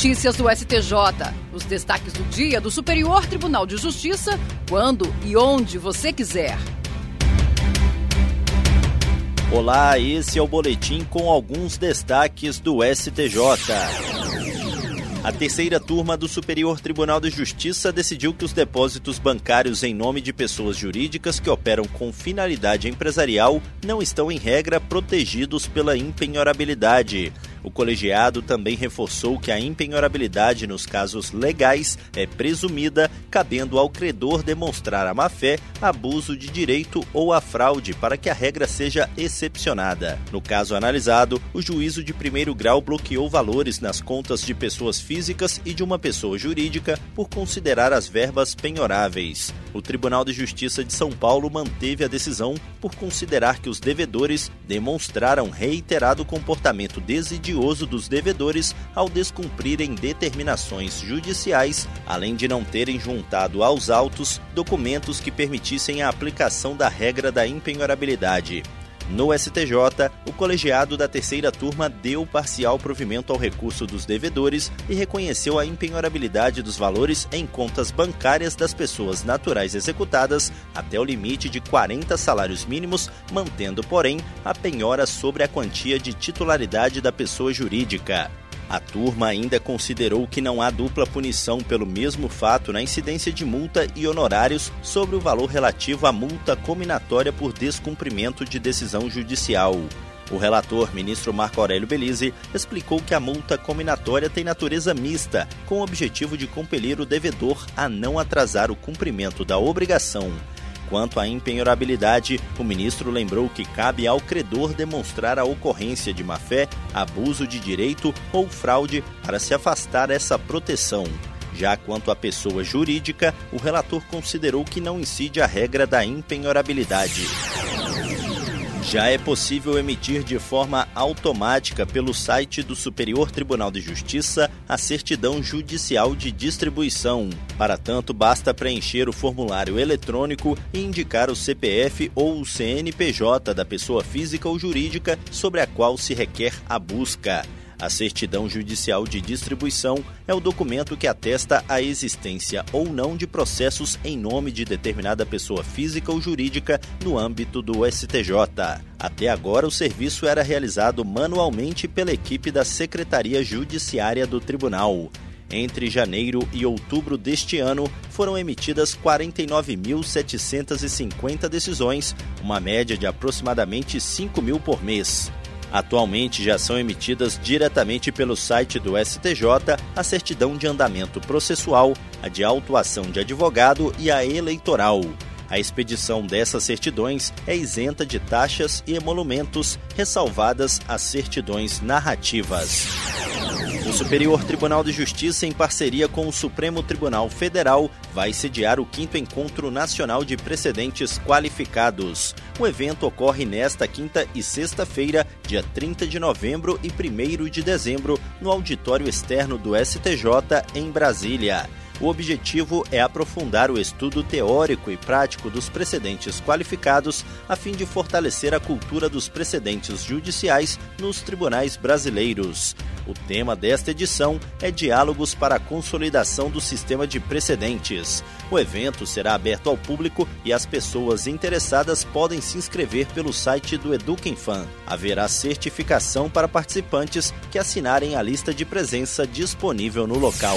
Notícias do STJ. Os destaques do dia do Superior Tribunal de Justiça, quando e onde você quiser. Olá, esse é o boletim com alguns destaques do STJ. A terceira turma do Superior Tribunal de Justiça decidiu que os depósitos bancários em nome de pessoas jurídicas que operam com finalidade empresarial não estão, em regra, protegidos pela impenhorabilidade. O colegiado também reforçou que a impenhorabilidade nos casos legais é presumida, cabendo ao credor demonstrar a má-fé, abuso de direito ou a fraude para que a regra seja excepcionada. No caso analisado, o juízo de primeiro grau bloqueou valores nas contas de pessoas físicas e de uma pessoa jurídica por considerar as verbas penhoráveis. O Tribunal de Justiça de São Paulo manteve a decisão por considerar que os devedores demonstraram reiterado comportamento desidioso dos devedores ao descumprirem determinações judiciais, além de não terem juntado aos autos documentos que permitissem a aplicação da regra da impenhorabilidade. No STJ, o colegiado da terceira turma deu parcial provimento ao recurso dos devedores e reconheceu a impenhorabilidade dos valores em contas bancárias das pessoas naturais executadas até o limite de 40 salários mínimos, mantendo, porém, a penhora sobre a quantia de titularidade da pessoa jurídica. A turma ainda considerou que não há dupla punição pelo mesmo fato na incidência de multa e honorários sobre o valor relativo à multa cominatória por descumprimento de decisão judicial. O relator, ministro Marco Aurélio Belize, explicou que a multa cominatória tem natureza mista, com o objetivo de compelir o devedor a não atrasar o cumprimento da obrigação. Quanto à impenhorabilidade, o ministro lembrou que cabe ao credor demonstrar a ocorrência de má-fé, abuso de direito ou fraude para se afastar essa proteção. Já quanto à pessoa jurídica, o relator considerou que não incide a regra da impenhorabilidade. Já é possível emitir de forma automática pelo site do Superior Tribunal de Justiça a certidão judicial de distribuição. Para tanto, basta preencher o formulário eletrônico e indicar o CPF ou o CNPJ da pessoa física ou jurídica sobre a qual se requer a busca. A certidão judicial de distribuição é o documento que atesta a existência ou não de processos em nome de determinada pessoa física ou jurídica no âmbito do STJ. Até agora, o serviço era realizado manualmente pela equipe da Secretaria Judiciária do Tribunal. Entre janeiro e outubro deste ano, foram emitidas 49.750 decisões, uma média de aproximadamente 5 mil por mês. Atualmente já são emitidas diretamente pelo site do STJ a certidão de andamento processual, a de autuação de advogado e a eleitoral. A expedição dessas certidões é isenta de taxas e emolumentos, ressalvadas as certidões narrativas. O Superior Tribunal de Justiça, em parceria com o Supremo Tribunal Federal, vai sediar o 5 Encontro Nacional de Precedentes Qualificados. O evento ocorre nesta quinta e sexta-feira, dia 30 de novembro e 1 de dezembro, no auditório externo do STJ, em Brasília. O objetivo é aprofundar o estudo teórico e prático dos precedentes qualificados, a fim de fortalecer a cultura dos precedentes judiciais nos tribunais brasileiros. O tema desta edição é Diálogos para a Consolidação do Sistema de Precedentes. O evento será aberto ao público e as pessoas interessadas podem se inscrever pelo site do Eduquinfan. Haverá certificação para participantes que assinarem a lista de presença disponível no local.